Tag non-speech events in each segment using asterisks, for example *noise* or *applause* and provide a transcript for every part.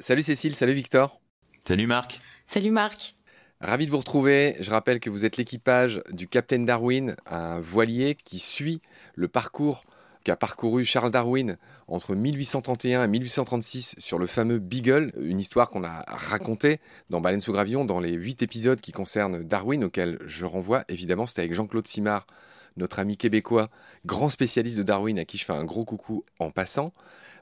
Salut Cécile, salut Victor. Salut Marc. Salut Marc. Ravi de vous retrouver. Je rappelle que vous êtes l'équipage du Captain Darwin, un voilier qui suit le parcours qu'a parcouru Charles Darwin entre 1831 et 1836 sur le fameux Beagle, une histoire qu'on a racontée dans Baleine sous gravillon dans les huit épisodes qui concernent Darwin, auxquels je renvoie. Évidemment, c'était avec Jean-Claude Simard, notre ami québécois, grand spécialiste de Darwin, à qui je fais un gros coucou en passant.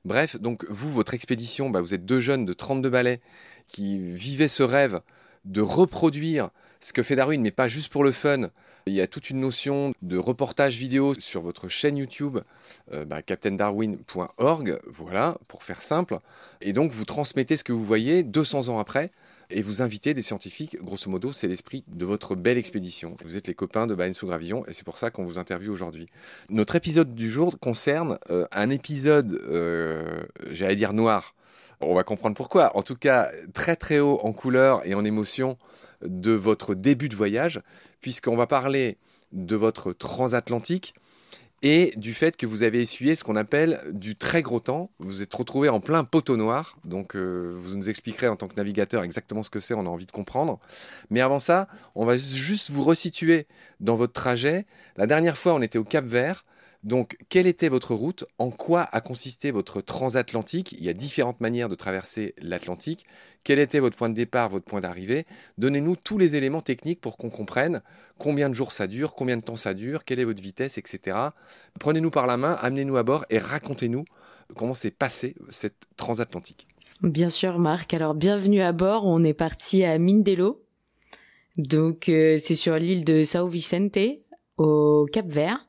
Bref, donc vous, votre expédition, bah, vous êtes deux jeunes de 32 balais qui vivaient ce rêve de reproduire ce que fait Darwin, mais pas juste pour le fun. Il y a toute une notion de reportage vidéo sur votre chaîne YouTube, euh, bah, captaindarwin.org, voilà, pour faire simple. Et donc vous transmettez ce que vous voyez 200 ans après et vous invitez des scientifiques. Grosso modo, c'est l'esprit de votre belle expédition. Vous êtes les copains de Baleine sous Gravillon et c'est pour ça qu'on vous interviewe aujourd'hui. Notre épisode du jour concerne euh, un épisode, euh, j'allais dire noir. On va comprendre pourquoi. En tout cas, très très haut en couleur et en émotion de votre début de voyage, puisqu'on va parler de votre transatlantique et du fait que vous avez essuyé ce qu'on appelle du très gros temps. Vous vous êtes retrouvé en plein poteau noir, donc euh, vous nous expliquerez en tant que navigateur exactement ce que c'est, on a envie de comprendre. Mais avant ça, on va juste vous resituer dans votre trajet. La dernière fois, on était au Cap Vert. Donc, quelle était votre route? En quoi a consisté votre transatlantique? Il y a différentes manières de traverser l'Atlantique. Quel était votre point de départ, votre point d'arrivée? Donnez-nous tous les éléments techniques pour qu'on comprenne combien de jours ça dure, combien de temps ça dure, quelle est votre vitesse, etc. Prenez-nous par la main, amenez-nous à bord et racontez-nous comment s'est passée cette transatlantique. Bien sûr, Marc. Alors, bienvenue à bord. On est parti à Mindelo. Donc, euh, c'est sur l'île de Sao Vicente, au Cap Vert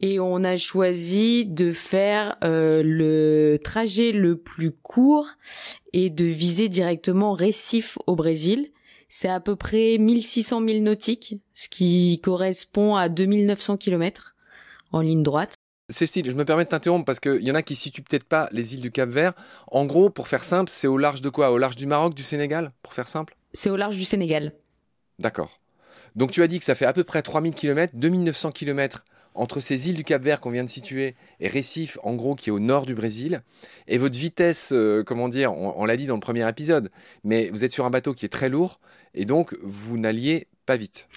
et on a choisi de faire euh, le trajet le plus court et de viser directement Recife au Brésil. C'est à peu près 1600 milles nautiques, ce qui correspond à 2900 km en ligne droite. Cécile, je me permets de t'interrompre parce qu'il y en a qui situent peut-être pas les îles du Cap Vert. En gros, pour faire simple, c'est au large de quoi? Au large du Maroc, du Sénégal, pour faire simple? C'est au large du Sénégal. D'accord. Donc tu as dit que ça fait à peu près 3000 km, 2900 km entre ces îles du Cap Vert qu'on vient de situer et Recife, en gros, qui est au nord du Brésil. Et votre vitesse, euh, comment dire, on, l'a dit dans le premier épisode, mais vous êtes sur un bateau qui est très lourd et donc vous n'alliez pas vite.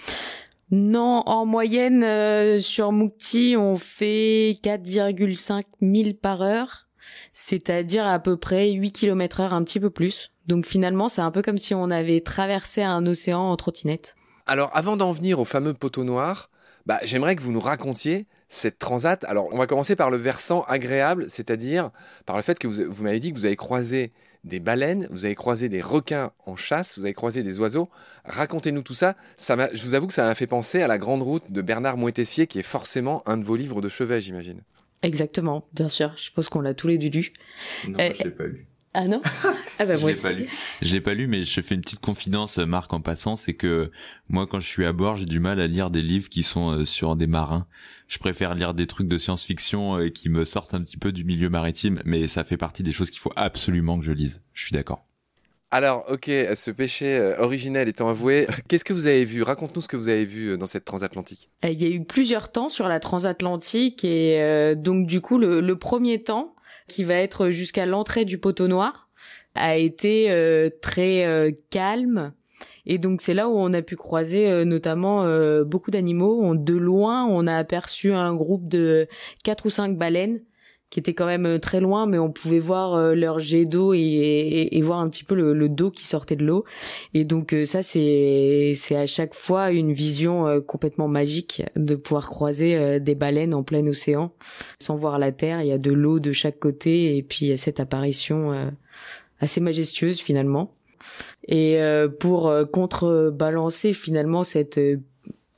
Non, en moyenne, euh, sur Mukti, on fait 4,5 milles par heure, c'est-à-dire à peu près 8 km heure, un petit peu plus. Donc finalement, c'est un peu comme si on avait traversé un océan en trottinette. Alors avant d'en venir au fameux poteau noir, bah, j'aimerais que vous nous racontiez cette transat. Alors, on va commencer par le versant agréable, c'est-à-dire par le fait que vous, vous m'avez dit que vous avez croisé des baleines, vous avez croisé des requins en chasse, vous avez croisé des oiseaux. Racontez-nous tout ça. ça je vous avoue que ça m'a fait penser à la grande route de Bernard Moitessier, qui est forcément un de vos livres de chevet, j'imagine. Exactement, bien sûr. Je pense qu'on l'a tous les deux lu. Non, euh, je l'ai pas lu. Ah non *laughs* Ah bah moi je l'ai pas lu. Je l'ai pas lu, mais je fais une petite confidence, Marc, en passant, c'est que moi, quand je suis à bord, j'ai du mal à lire des livres qui sont euh, sur des marins. Je préfère lire des trucs de science-fiction euh, qui me sortent un petit peu du milieu maritime, mais ça fait partie des choses qu'il faut absolument que je lise. Je suis d'accord. Alors, ok, ce péché euh, originel étant avoué, *laughs* qu'est-ce que vous avez vu? Raconte-nous ce que vous avez vu dans cette transatlantique. Il y a eu plusieurs temps sur la transatlantique et donc du coup le premier temps, qui va être jusqu'à l'entrée du poteau noir, a été euh, très euh, calme. Et donc c'est là où on a pu croiser euh, notamment beaucoup d'animaux. De loin, on a aperçu un groupe de quatre ou cinq baleines qui était quand même euh, très loin, mais on pouvait voir euh, leur jet d'eau et, voir un petit peu le, dos qui sortait de l'eau. Et donc euh, ça, c'est c'est à chaque fois une vision complètement magique de pouvoir croiser des baleines en plein océan sans voir la terre. Il y a de l'eau de chaque côté et puis il y a cette apparition assez majestueuse finalement. Et pour contrebalancer finalement cette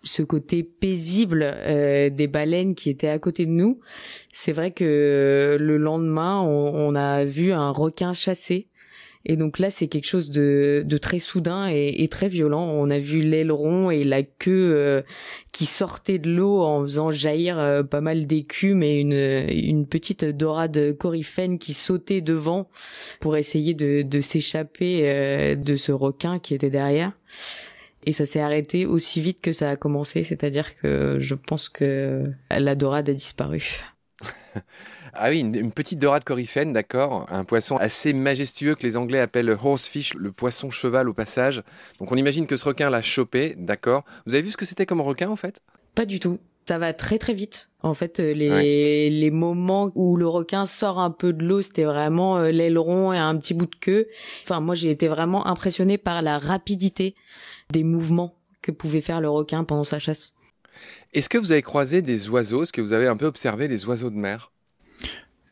ce côté paisible euh, des baleines qui étaient à côté de nous. C'est vrai que le lendemain, on, a vu un requin chassé. Et donc là, c'est quelque chose de, de très soudain et, très violent. On a vu l'aileron et la queue euh, qui sortaient de l'eau en faisant jaillir euh, pas mal d'écume et une, une petite dorade coryphène qui sautait devant pour essayer de, de s'échapper de ce requin qui était derrière et ça s'est arrêté aussi vite que ça a commencé, c'est-à-dire que je pense que la dorade a disparu. *laughs* ah oui, une, petite dorade coryphène, d'accord. Un poisson assez majestueux que les Anglais appellent horsefish, le poisson cheval au passage. Donc on imagine que ce requin l'a chopé, d'accord. Vous avez vu ce que c'était comme requin en fait? Pas du tout. Ça va très très vite. En fait, euh, les, les moments où le requin sort un peu de l'eau, c'était vraiment euh, l'aileron et un petit bout de queue. Enfin, moi, j'ai été vraiment impressionné par la rapidité des mouvements que pouvait faire le requin pendant sa chasse. Est-ce que vous avez croisé des oiseaux? Est-ce que vous avez un peu observé les oiseaux de mer?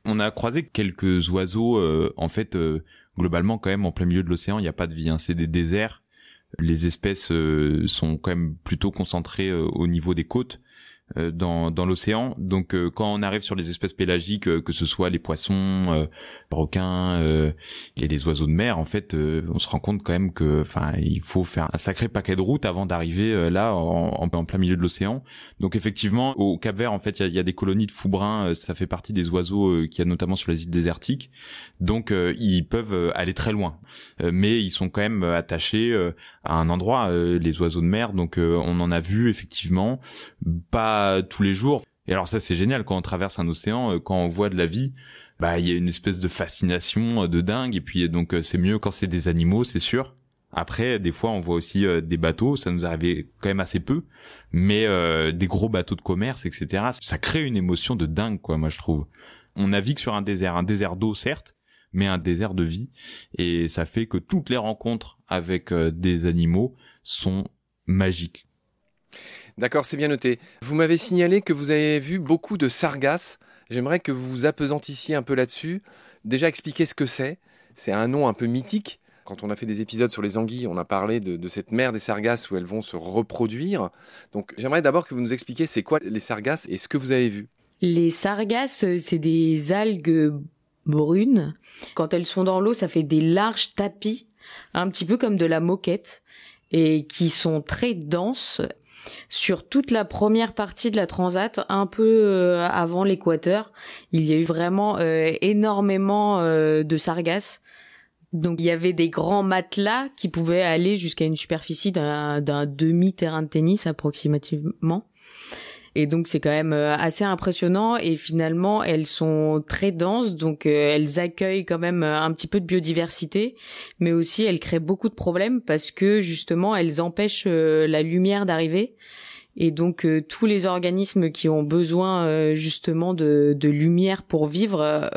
On a croisé quelques oiseaux. Euh, en fait, euh, globalement, quand même, en plein milieu de l'océan, il n'y a pas de vie. Hein. C'est des déserts. Les espèces euh, sont quand même plutôt concentrées au niveau des côtes. Euh, dans, dans l'océan. Donc euh, quand on arrive sur les espèces pélagiques, euh, que ce soit les poissons, requins et les oiseaux de mer, en fait, on se rend compte quand même que, enfin, il faut faire un sacré paquet de routes avant d'arriver là en, en, plein milieu de l'océan. Donc effectivement, au Cap Vert, en fait, il y a, y a, des colonies de fous bruns. Ça fait partie des oiseaux qu'il y a notamment sur les îles désertiques. Donc ils peuvent aller très loin, mais ils sont quand même attachés à un endroit, les oiseaux de mer. Donc on en a vu effectivement pas tous les jours. Et alors ça c'est génial quand on traverse un océan, euh, quand on voit de la vie, bah il y a une espèce de fascination euh, de dingue. Et puis donc euh, c'est mieux quand c'est des animaux, c'est sûr. Après, des fois, on voit aussi des bateaux, ça nous arrivait quand même assez peu, mais des gros bateaux de commerce, etc. Ça crée une émotion de dingue, quoi, moi je trouve. On navigue sur un désert, un désert d'eau certes, mais un désert de vie, et ça fait que toutes les rencontres avec des animaux sont magiques. D'accord, c'est bien noté. Vous m'avez signalé que vous avez vu beaucoup de sargasses. J'aimerais que vous vous appesantissiez un peu là-dessus. Déjà expliquer ce que c'est. C'est un nom un peu mythique. Quand on a fait des épisodes sur les anguilles, on a parlé de, cette mer des sargasses où elles vont se reproduire. Donc j'aimerais d'abord que vous nous expliquiez c'est quoi les sargasses et ce que vous avez vu. Les sargasses, c'est des algues brunes. Quand elles sont dans l'eau, ça fait des larges tapis, un petit peu comme de la moquette, et qui sont très denses sur toute la première partie de la transat, un peu euh, avant l'équateur, il y a eu vraiment euh, énormément euh, de sargasses. Donc il y avait des grands matelas qui pouvaient aller jusqu'à une superficie d'un demi terrain de tennis approximativement. Et donc c'est quand même euh, assez impressionnant. Et finalement elles sont très denses. Donc euh, elles accueillent quand même euh, un petit peu de biodiversité. Mais aussi elles créent beaucoup de problèmes parce que justement elles empêchent la lumière d'arriver. Et donc tous les organismes qui ont besoin justement de, de, lumière pour vivre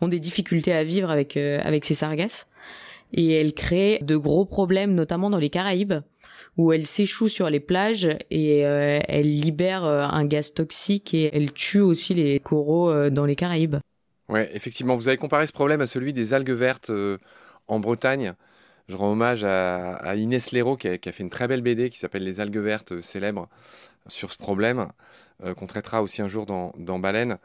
ont des difficultés à vivre avec avec ces sargasses. Et elles créent de gros problèmes notamment dans les Caraïbes où elle s'échoue sur les plages et euh, elle libère euh, un gaz toxique et elle tue aussi les coraux euh, dans les Caraïbes. Ouais, effectivement, vous avez comparé ce problème à celui des algues vertes en Bretagne. Je rends hommage à, Inès Léraud qui a, fait une très belle BD qui s'appelle Les algues vertes célèbres sur ce problème qu'on traitera aussi un jour dans, dans Baleine.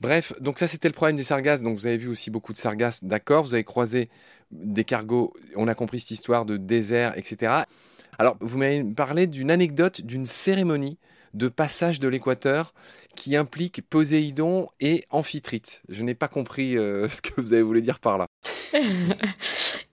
Bref, donc ça c'était le problème des sargasses. Donc vous avez vu aussi beaucoup de sargasses, d'accord. Vous avez croisé des cargos, on a compris cette histoire de désert, etc. Alors, vous m'avez parlé d'une anecdote d'une cérémonie de passage de l'équateur qui implique Poséidon et Amphitrite. Je n'ai pas compris euh, *laughs* ce que vous avez voulu dire par là. *laughs*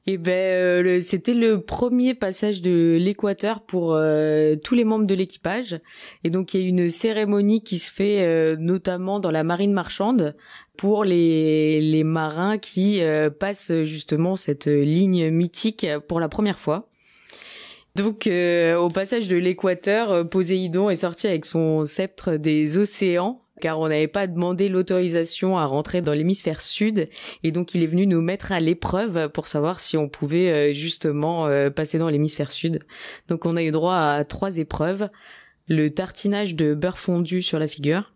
Eh ben, euh, c'était le premier passage de l'équateur pour euh, tous les membres de l'équipage. Et donc, il y a une cérémonie qui se fait notamment dans la marine marchande pour les marins qui passent justement cette ligne mythique pour la première fois. Donc, euh, au passage de l'équateur, euh, Poséidon est sorti avec son sceptre des océans car on n'avait pas demandé l'autorisation à rentrer dans l'hémisphère sud et donc il est venu nous mettre à l'épreuve pour savoir si on pouvait euh, justement passer dans l'hémisphère sud. Donc on a eu droit à trois épreuves le tartinage de beurre fondu sur la figure,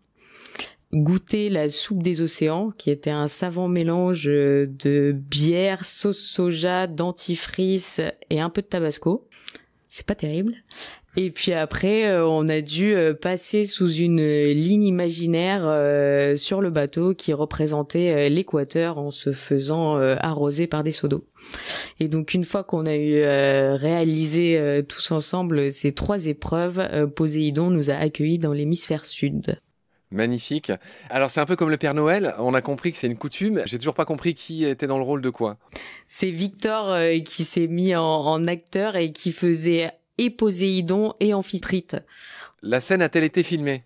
goûter la soupe des océans, qui était un savant mélange de bière, sauce soja, dentifrice et un peu de tabasco c'est pas terrible. Et puis après, euh, on a dû euh, passer sous une ligne imaginaire euh, sur le bateau qui représentait l'équateur en se faisant arroser par des seaux d'eau. Et donc une fois qu'on a eu réalisé tous ensemble ces trois épreuves, Poséidon nous a accueillis dans l'hémisphère sud. Magnifique. Alors c'est un peu comme le Père Noël, on a compris que c'est une coutume, j'ai toujours pas compris qui était dans le rôle de quoi. C'est Victor euh, qui s'est mis en, acteur et qui faisait et Poséidon et Amphitrite. La scène a-t-elle été filmée?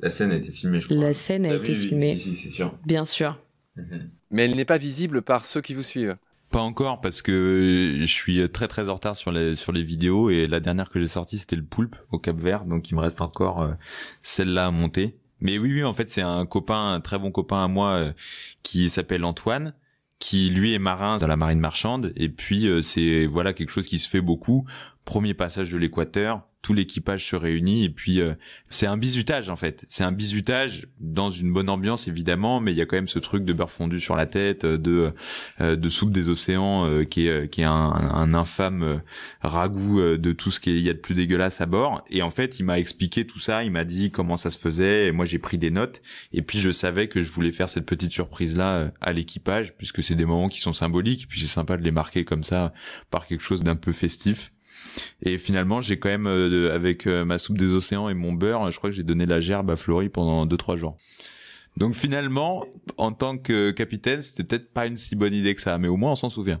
La scène a été filmée, je crois. La scène a Ah été filmée, Si, si, c'est sûr. bien sûr. Mhm. Mais elle n'est pas visible par ceux qui vous suivent. Pas encore parce que je suis très très en retard sur les sur les vidéos et la dernière que j'ai sortie c'était le poulpe au Cap Vert donc il me reste encore euh, celle-là à monter. Mais oui oui en fait c'est un copain un très bon copain à moi euh, qui s'appelle Antoine qui lui est marin dans la marine marchande et puis euh, c'est voilà quelque chose qui se fait beaucoup. Premier passage de l'équateur, tout l'équipage se réunit et puis euh, c'est un bizutage en fait. C'est un bizutage dans une bonne ambiance évidemment, mais il y a quand même ce truc de beurre fondu sur la tête, euh, de euh, de soupe des océans euh, qui est qui est un, un infâme euh, ragoût euh, de tout ce qu'il y a de plus dégueulasse à bord. Et en fait, il m'a expliqué tout ça, il m'a dit comment ça se faisait et moi j'ai pris des notes et puis je savais que je voulais faire cette petite surprise là à l'équipage puisque c'est des moments qui sont symboliques et puis c'est sympa de les marquer comme ça par quelque chose d'un peu festif. Et finalement, j'ai quand même, euh, avec euh, ma soupe des océans et mon beurre, je crois que j'ai donné la gerbe à Florie pendant 2-3 jours. Donc finalement, en tant que capitaine, c'était peut-être pas une si bonne idée que ça, mais au moins on s'en souvient.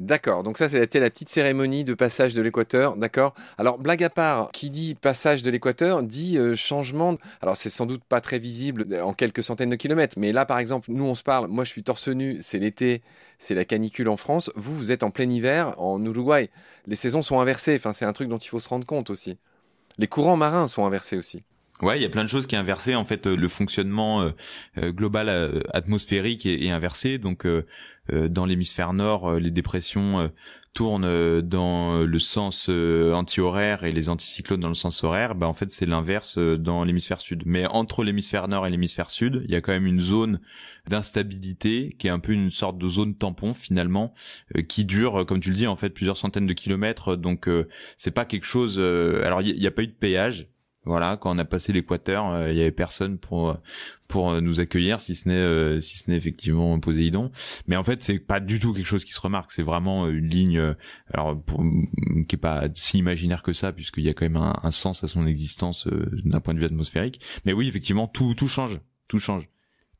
D'accord, donc ça, c'était la petite cérémonie de passage de l'équateur, d'accord Alors, blague à part, qui dit passage de l'équateur dit euh, changement. Alors, c'est sans doute pas très visible en quelques centaines de kilomètres, mais là, par exemple, nous, on se parle, moi, je suis torse nu, c'est l'été, c'est la canicule en France, vous, vous êtes en plein hiver en Uruguay. Les saisons sont inversées, enfin, c'est un truc dont il faut se rendre compte aussi. Les courants marins sont inversés aussi. Ouais, il y a plein de choses qui inversé. En fait, euh, le fonctionnement euh, euh, global euh, atmosphérique est, est inversé. Donc, euh, euh, dans l'hémisphère nord, euh, les dépressions euh, tournent euh, dans le sens euh, anti-horaire et les anticyclones dans le sens horaire. Bah, en fait, c'est l'inverse euh, dans l'hémisphère sud. Mais entre l'hémisphère nord et l'hémisphère sud, il y a quand même une zone d'instabilité qui est un peu une sorte de zone tampon finalement, euh, qui dure, euh, comme tu le dis, en fait, plusieurs centaines de kilomètres. Donc, euh, c'est pas quelque chose. euh, alors, il n'y a pas eu de péage. Voilà, quand on a passé l'équateur, euh, il y avait personne pour pour euh, nous accueillir, si ce n'est euh, si ce n'est effectivement Poséidon. Mais en fait, c'est pas du tout quelque chose qui se remarque. C'est vraiment une ligne, euh, alors qui est pas si imaginaire que ça, puisqu'il y a quand même un, sens à son existence euh, d'un point de vue atmosphérique. Mais oui, effectivement, tout tout change, tout change.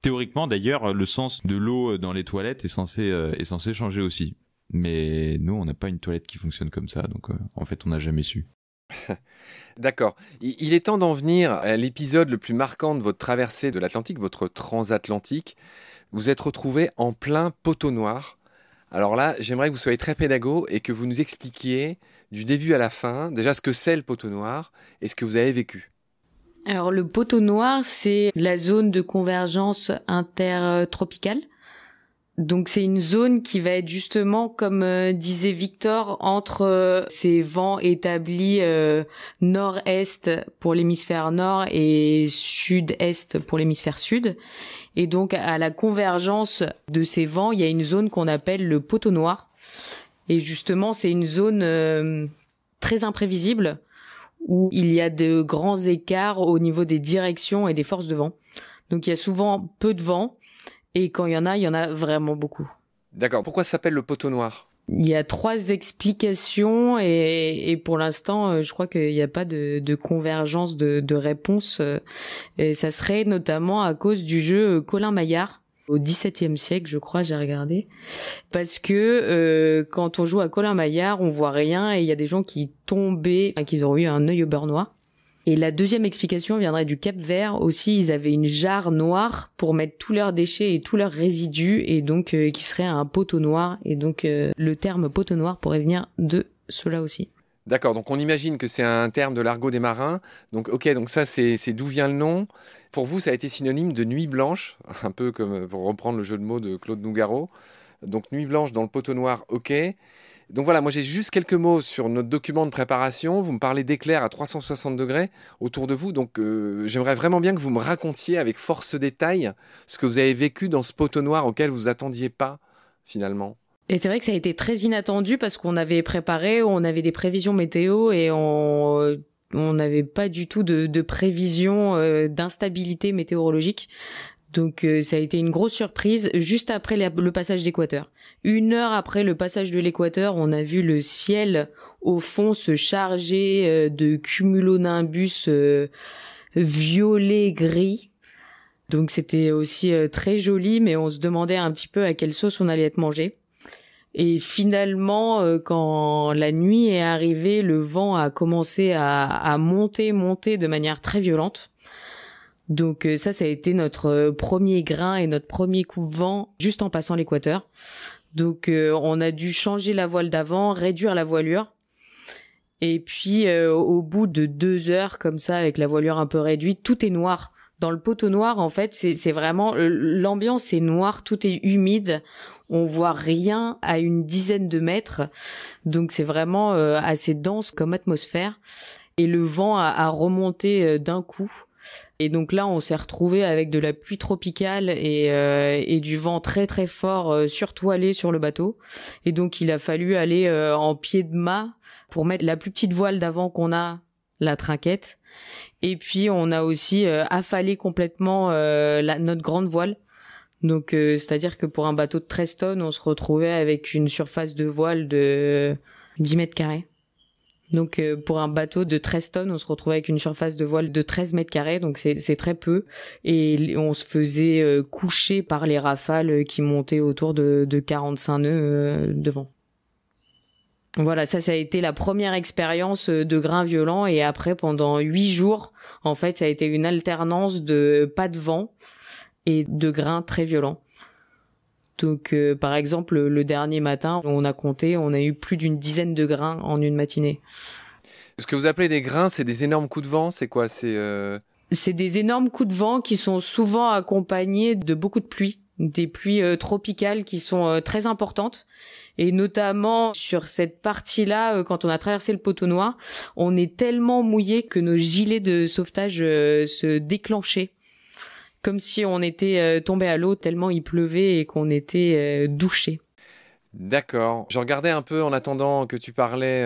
Théoriquement, d'ailleurs, le sens de l'eau dans les toilettes est censé euh, est censé changer aussi. Mais nous, on n'a pas une toilette qui fonctionne comme ça, donc euh, en fait, on n'a jamais su. D'accord. Il est temps d'en venir à l'épisode le plus marquant de votre traversée de l'Atlantique, votre transatlantique. Vous êtes retrouvé en plein poteau noir. Alors là, j'aimerais que vous soyez très pédago et que vous nous expliquiez du début à la fin déjà ce que c'est le poteau noir et ce que vous avez vécu. Alors le poteau noir, c'est la zone de convergence intertropicale. Donc c'est une zone qui va être justement, comme euh, disait Victor, entre euh, ces vents établis euh, nord-est pour l'hémisphère nord et sud-est pour l'hémisphère sud. Et donc à la convergence de ces vents, il y a une zone qu'on appelle le poteau noir. Et justement, c'est une zone très imprévisible où il y a de grands écarts au niveau des directions et des forces de vent. Donc il y a souvent peu de vent et quand il y en a, il y en a vraiment beaucoup. D'accord. Pourquoi ça s'appelle le poteau noir? Il y a trois explications et, et pour l'instant, euh, je crois qu'il n'y a pas de, de convergence de, de réponses. euh, Et ça serait notamment à cause du jeu Colin Maillard au XVIIe siècle, je crois, j'ai regardé, parce que euh, quand on joue à Colin Maillard, on voit rien et il y a des gens qui tombaient, enfin, qui ont eu un œil au beurre noir. Et la deuxième explication viendrait du Cap Vert. Aussi, ils avaient une jarre noire pour mettre tous leurs déchets et tous leurs résidus, et donc euh, qui serait un poteau noir. Et donc euh, le terme poteau noir pourrait venir de cela aussi. D'accord. Donc on imagine que c'est un terme de l'argot des marins. Donc ok. Donc ça c'est d'où vient le nom. Pour vous, ça a été synonyme de nuit blanche, *laughs* un peu comme pour reprendre le jeu de mots de Claude Nougaro. Donc nuit blanche dans le poteau noir, ok. Donc voilà, moi j'ai juste quelques mots sur notre document de préparation. Vous me parlez d'éclairs à 360 degrés autour de vous. Donc euh, j'aimerais vraiment bien que vous me racontiez avec force détail ce que vous avez vécu dans ce poteau noir auquel vous attendiez pas finalement. Et c'est vrai que ça a été très inattendu parce qu'on avait préparé, on avait des prévisions météo et on on n'avait pas du tout de, de prévision euh, d'instabilité météorologique. Donc euh, ça a été une grosse surprise juste après le passage d'équateur. Une heure après le passage de l'équateur, on a vu le ciel au fond se charger euh, de cumulonimbus euh, violet gris. Donc c'était aussi très joli, mais on se demandait un petit peu à quelle sauce on allait être mangé. Et finalement, quand la nuit est arrivée, le vent a commencé à monter, monter de manière très violente. Donc ça, ça a été notre premier grain et notre premier coup de vent juste en passant l'équateur. Donc on a dû changer la voile d'avant, réduire la voilure. Et puis au bout de deux heures comme ça, avec la voilure un peu réduite, tout est noir dans le poteau noir, en fait, c'est vraiment l'ambiance est noire, tout est humide, on voit rien à une dizaine de mètres, donc c'est vraiment euh, assez dense comme atmosphère. Et le vent a, remonté euh, d'un coup. Et donc là, on s'est retrouvé avec de la pluie tropicale et, euh, et du vent très très fort surtoilé sur le bateau. Et donc il a fallu aller en pied de mât pour mettre la plus petite voile d'avant qu'on a, la trinquette, et puis on a aussi euh, affalé complètement euh, la, notre grande voile. Donc euh, c'est-à-dire que pour un bateau de 13 tonnes, on se retrouvait avec une surface de voile de 10 mètres carrés. Donc pour un bateau de 13 tonnes, on se retrouvait avec une surface de voile de 13 mètres carrés, donc c'est très peu. Et on se faisait coucher par les rafales qui montaient autour de, de 45 nœuds devant. Voilà, ça, ça a été la première expérience euh, de grain violent et après, pendant huit jours, en fait, ça a été une alternance de pas de vent et de grains très violents. Donc, euh, par exemple, le dernier matin, on a compté, on a eu plus d'une dizaine de grains en une matinée. Ce que vous appelez des grains, c'est des énormes coups de vent, c'est quoi? C'est euh... c'est des énormes coups de vent qui sont souvent accompagnés de beaucoup de pluie, des pluies euh, tropicales qui sont très importantes. Et notamment sur cette partie-là, euh, quand on a traversé le poteau noir, on est tellement mouillé que nos gilets de sauvetage euh, se déclenchaient comme si on était euh, tombé à l'eau tellement il pleuvait et qu'on était douché. D'accord. Je regardais un peu en attendant que tu parlais,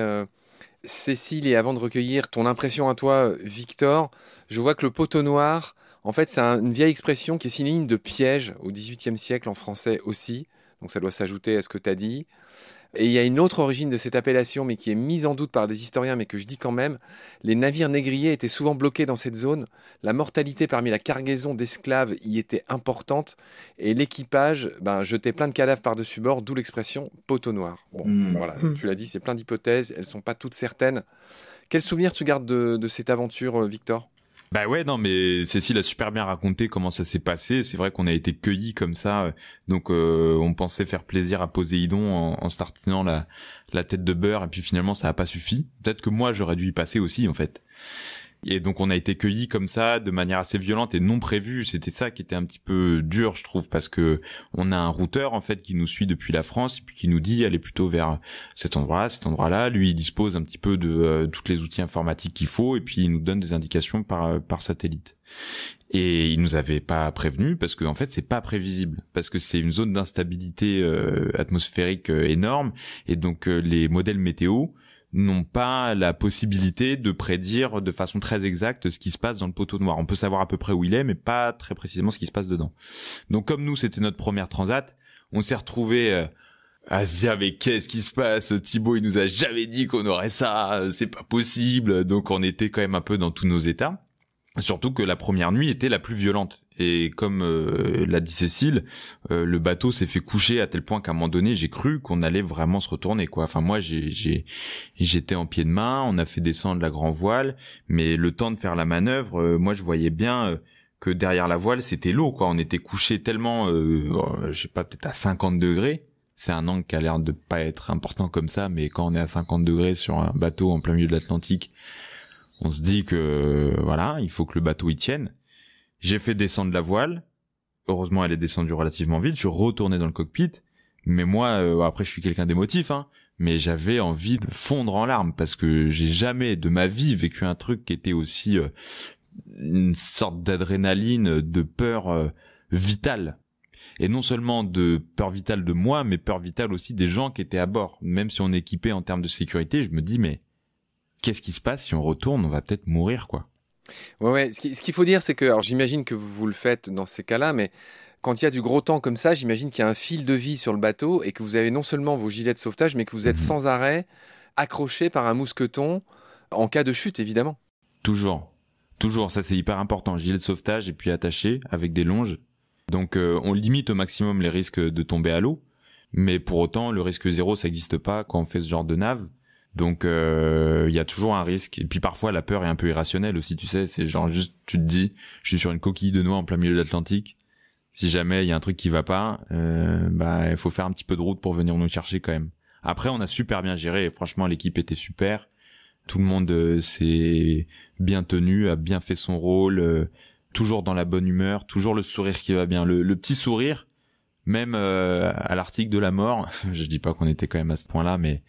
Cécile, et avant de recueillir ton impression à toi, Victor, je vois que le poteau noir, en fait, c'est une vieille expression qui est synonyme de piège au XVIIIe siècle en français aussi donc ça doit s'ajouter à ce que tu as dit. Et il y a une autre origine de cette appellation, mais qui est mise en doute par des historiens, mais que je dis quand même. Les navires négriers étaient souvent bloqués dans cette zone. La mortalité parmi la cargaison d'esclaves y était importante. Et l'équipage ben, jetait plein de cadavres par-dessus bord, d'où l'expression poteau noir. Bon, hmm. voilà, hmm. tu l'as dit, c'est plein d'hypothèses. Elles ne sont pas toutes certaines. Quel souvenir tu gardes de cette aventure, euh, Victor? Bah ouais, non, mais Cécile a super bien raconté comment ça s'est passé. C'est vrai qu'on a été cueillis comme ça, donc euh, on pensait faire plaisir à Poséidon en, en startinant la, la tête de beurre, et puis finalement ça a pas suffi. Peut-être que moi j'aurais dû y passer aussi en fait. Et donc on a été cueillis comme ça, de manière assez violente et non prévue. C'était ça qui était un petit peu dur, je trouve, parce que on a un routeur en fait qui nous suit depuis la France et puis qui nous dit allez plutôt vers cet endroit-là, cet endroit-là. Lui, il dispose un petit peu de euh, tous les outils informatiques qu'il faut et puis il nous donne des indications par euh, par satellite. Et il nous avait pas prévenu parce que en fait c'est pas prévisible parce que c'est une zone d'instabilité euh, atmosphérique énorme et donc les modèles météo n'ont pas la possibilité de prédire de façon très exacte ce qui se passe dans le poteau noir. On peut savoir à peu près où il est, mais pas très précisément ce qui se passe dedans. Donc comme nous, c'était notre première transat, on s'est retrouvé euh, à se dire mais qu'est-ce qui se passe? Thibaut il nous a jamais dit qu'on aurait ça, c'est pas possible. Donc on était quand même un peu dans tous nos états. Surtout que la première nuit était la plus violente. Et comme euh, l'a dit Cécile, euh, le bateau s'est fait coucher à tel point qu'à un moment donné, j'ai cru qu'on allait vraiment se retourner. quoi. Enfin moi, j'ai, j'étais en pied de main, on a fait descendre la grand voile, mais le temps de faire la manœuvre, euh, moi je voyais bien que derrière la voile, c'était l'eau. quoi. On était couché tellement, je sais pas, peut-être à 50 degrés. C'est un angle qui a l'air de pas être important comme ça, mais quand on est à 50 degrés sur un bateau en plein milieu de l'Atlantique, on se dit que voilà, il faut que le bateau y tienne. J'ai fait descendre la voile. Heureusement, elle est descendue relativement vite. Je retournais dans le cockpit. Mais moi, euh, après, je suis quelqu'un d'émotif, hein. Mais j'avais envie de fondre en larmes parce que j'ai jamais de ma vie vécu un truc qui était aussi euh, une sorte d'adrénaline, de peur euh, vitale. Et non seulement de peur vitale de moi, mais peur vitale aussi des gens qui étaient à bord. Même si on est équipé en termes de sécurité, je me dis, mais qu'est-ce qui se passe si on retourne? On va peut-être mourir, quoi. Ouais, ouais. Ce qu'il faut dire, c'est que, alors j'imagine que vous, le faites dans ces cas-là, mais quand il y a du gros temps comme ça, j'imagine qu'il y a un fil de vie sur le bateau et que vous avez non seulement vos gilets de sauvetage, mais que vous êtes mhm. sans arrêt accroché par un mousqueton en cas de chute, évidemment. Toujours. Toujours, ça c'est hyper important. Gilet de sauvetage et puis attaché avec des longes. Donc euh, on limite au maximum les risques de tomber à l'eau. Mais pour autant, le risque zéro, ça n'existe pas quand on fait ce genre de nave. Donc euh, il y a toujours un risque. Et puis parfois la peur est un peu irrationnelle aussi, tu sais. C'est genre juste tu te dis, je suis sur une coquille de noix en plein milieu de l'Atlantique. Si jamais il y a un truc qui va pas, euh, bah il faut faire un petit peu de route pour venir nous chercher quand même. Après on a super bien géré. franchement l'équipe était super. Tout le monde euh, s'est bien tenu, a bien fait son rôle, euh, toujours dans la bonne humeur, toujours le sourire qui va bien. Le, petit sourire, même à l'article de la mort. *laughs* je dis pas qu'on était quand même à ce point-là, mais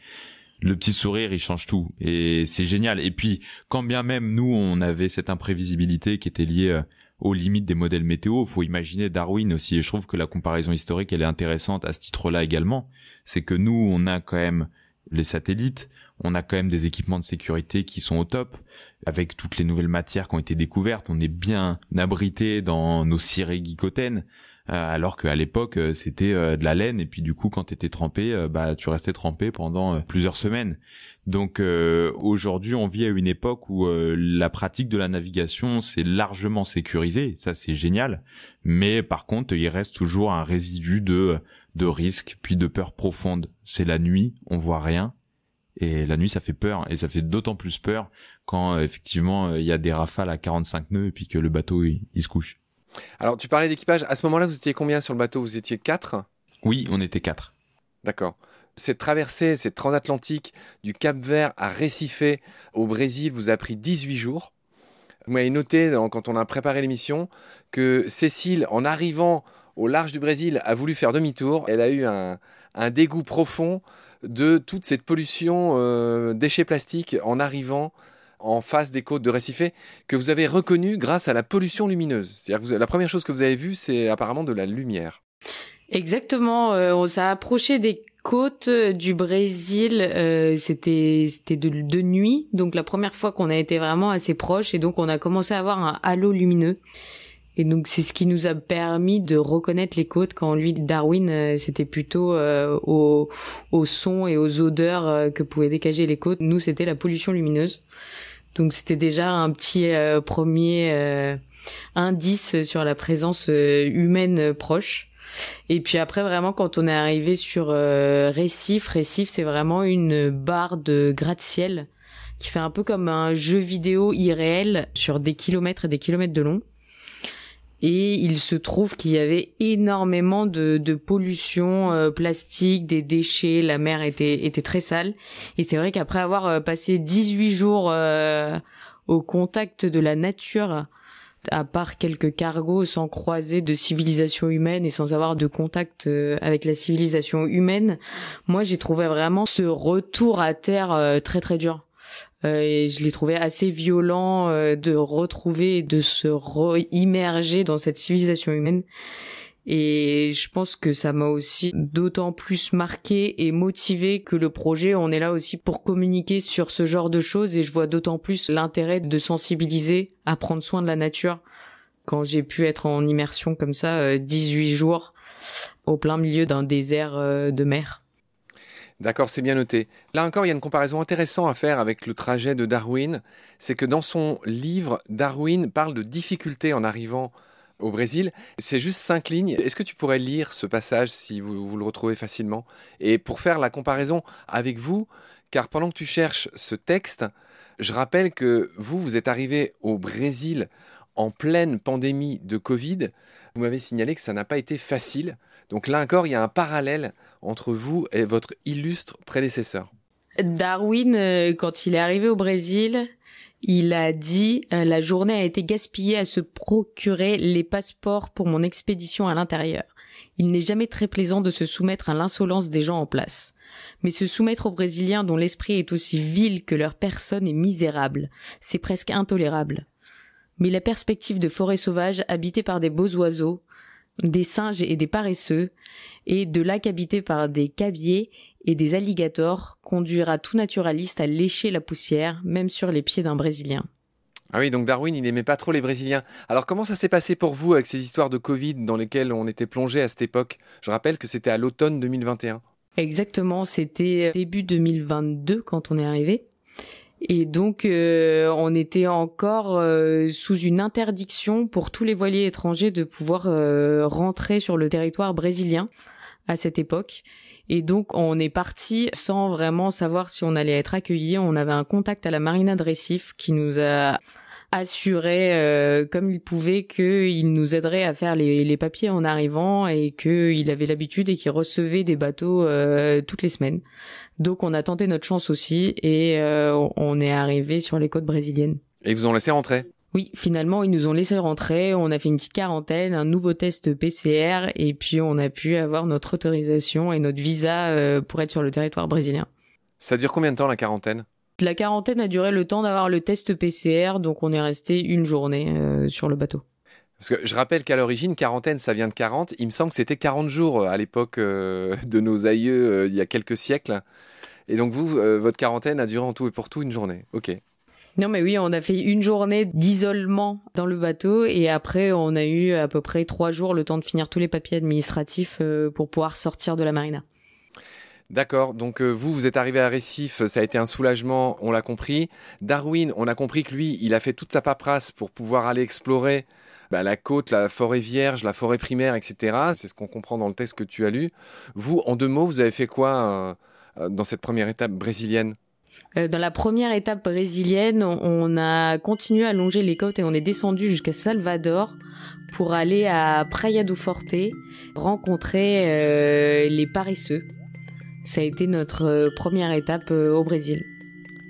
le petit sourire, il change tout et c'est génial. Et puis, quand bien même nous, on avait cette imprévisibilité qui était liée euh, aux limites des modèles météo, faut imaginer Darwin aussi. Et je trouve que la comparaison historique, elle est intéressante à ce titre-là également. C'est que nous, on a quand même les satellites, on a quand même des équipements de sécurité qui sont au top, avec toutes les nouvelles matières qui ont été découvertes, on est bien abrité dans nos cirés glycotènes. Euh, alors qu'à l'époque euh, c'était euh, de la laine. Et puis du coup quand t'étais trempé bah tu restais trempé pendant plusieurs semaines. Donc aujourd'hui on vit à une époque où la pratique de la navigation c'est largement sécurisé. Ça c'est génial. Mais par contre il reste toujours un résidu de de risque puis de peur profonde c'est la nuit on voit rien. Et la nuit ça fait peur. Et ça fait d'autant plus peur quand effectivement il y a des rafales à 45 nœuds et puis que le bateau il se couche alors, tu parlais d'équipage. À ce moment-là, vous étiez combien sur le bateau? Vous étiez quatre? Oui, on était quatre. D'accord. Cette traversée, cette transatlantique du Cap Vert à Recife au Brésil vous a pris 18 jours. Vous m'avez noté, quand on a préparé l'émission, que Cécile, en arrivant au large du Brésil, a voulu faire demi-tour. Elle a eu un, dégoût profond de toute cette pollution euh, déchets plastiques en arrivant en face des côtes de Recife que vous avez reconnu grâce à la pollution lumineuse. C'est-à-dire que la première chose que vous avez vue, c'est apparemment de la lumière. Exactement. Euh, on s'est approché des côtes du Brésil. Euh, c'était c'était de, nuit, donc la première fois qu'on a été vraiment assez proche, et donc on a commencé à avoir un halo lumineux. Et donc c'est ce qui nous a permis de reconnaître les côtes quand lui Darwin euh, c'était plutôt au, au son et aux odeurs que pouvaient dégager les côtes. Nous c'était la pollution lumineuse. Donc c'était déjà un petit euh, premier euh, indice sur la présence euh, humaine proche. Et puis après vraiment quand on est arrivé sur Récif, Récif c'est vraiment une barre de gratte-ciel qui fait un peu comme un jeu vidéo irréel sur des kilomètres et des kilomètres de long. Et il se trouve qu'il y avait énormément de, de pollution euh, plastique, des déchets, la mer était, était très sale. Et c'est vrai qu'après avoir euh, passé 18 jours euh, au contact de la nature, à part quelques cargos sans croiser de civilisation humaine et sans avoir de contact avec la civilisation humaine, moi j'ai trouvé vraiment ce retour à terre très très dur. Euh, et je l'ai trouvé assez violent euh, de retrouver, de se immerger dans cette civilisation humaine. Et je pense que ça m'a aussi d'autant plus marqué et motivé que le projet, on est là aussi pour communiquer sur ce genre de choses et je vois d'autant plus l'intérêt de sensibiliser à prendre soin de la nature quand j'ai pu être en immersion comme ça 18 euh, jours au plein milieu d'un désert de mer. D'accord, c'est bien noté. Là encore, il y a une comparaison intéressante à faire avec le trajet de Darwin. C'est que dans son livre, Darwin parle de difficultés en arrivant au Brésil. C'est juste cinq lignes. Est-ce que tu pourrais lire ce passage si vous, le retrouvez facilement? Et pour faire la comparaison avec vous, car pendant que tu cherches ce texte, je rappelle que vous, vous êtes arrivé au Brésil en pleine pandémie de Covid. Vous m'avez signalé que ça n'a pas été facile. Donc là encore, il y a un parallèle entre vous et votre illustre prédécesseur. Darwin, euh, quand il est arrivé au Brésil, il a dit euh, la journée a été gaspillée à se procurer les passeports pour mon expédition à l'intérieur. Il n'est jamais très plaisant de se soumettre à l'insolence des gens en place. Mais se soumettre aux Brésiliens dont l'esprit est aussi vil que leur personne est misérable, c'est presque intolérable. Mais la perspective de forêts sauvages habitées par des beaux oiseaux, des singes et des paresseux, et de lacs habités par des cabiers et des alligators conduira tout naturaliste à lécher la poussière, même sur les pieds d'un Brésilien. Ah oui, donc Darwin, il n'aimait pas trop les Brésiliens. Alors comment ça s'est passé pour vous avec ces histoires de Covid dans lesquelles on était plongé à cette époque? Je rappelle que c'était à l'automne 2021. Exactement, c'était début 2022 quand on est arrivé. Et donc, euh, on était encore euh, sous une interdiction pour tous les voiliers étrangers de pouvoir euh, rentrer sur le territoire brésilien à cette époque. Et donc on est parti sans vraiment savoir si on allait être accueilli. On avait un contact à la marina de Récif qui nous a assuré euh, comme il pouvait qu'il nous aiderait à faire les, les papiers en arrivant et qu'il avait l'habitude et qu'il recevait des bateaux euh, toutes les semaines. Donc on a tenté notre chance aussi et euh, on est arrivé sur les côtes brésiliennes. Et ils vous ont laissé rentrer? Oui, finalement, ils nous ont laissé rentrer, on a fait une petite quarantaine, un nouveau test PCR, et puis on a pu avoir notre autorisation et notre visa euh, pour être sur le territoire brésilien. Ça dure combien de temps la quarantaine? La quarantaine a duré le temps d'avoir le test PCR, donc on est resté une journée euh, sur le bateau. Parce que je rappelle qu'à l'origine, quarantaine, ça vient de 40. Il me semble que c'était 40 jours euh, à l'époque de nos aïeux, il y a quelques siècles. Et donc vous, votre quarantaine a duré en tout et pour tout une journée. Ok. Non, mais oui, on a fait une journée d'isolement dans le bateau et après, on a eu à peu près trois jours le temps de finir tous les papiers administratifs euh, pour pouvoir sortir de la marina. D'accord, donc euh, vous, vous êtes arrivé à Récif, ça a été un soulagement, on l'a compris. Darwin, on a compris que lui, il a fait toute sa paperasse pour pouvoir aller explorer bah, la côte, la forêt vierge, la forêt primaire, etc. C'est ce qu'on comprend dans le texte que tu as lu. Vous, en deux mots, vous avez fait quoi euh, dans cette première étape brésilienne? Euh, dans la première étape brésilienne, on a continué à longer les côtes et on est descendu jusqu'à Salvador pour aller à Praia do Forte rencontrer euh, les paresseux. Ça a été notre euh, première étape au Brésil.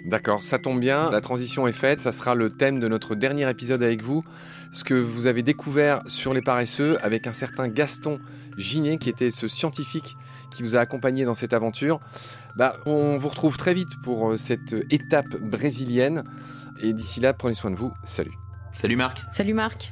D'accord, ça tombe bien, la transition est faite, ça sera le thème de notre dernier épisode avec vous, ce que vous avez découvert sur les paresseux avec un certain Gaston Ginet qui était ce scientifique qui vous a accompagné dans cette aventure. Bah, on vous retrouve très vite pour euh, cette étape brésilienne. Et d'ici là, prenez soin de vous. Salut. Salut Marc. Salut Marc.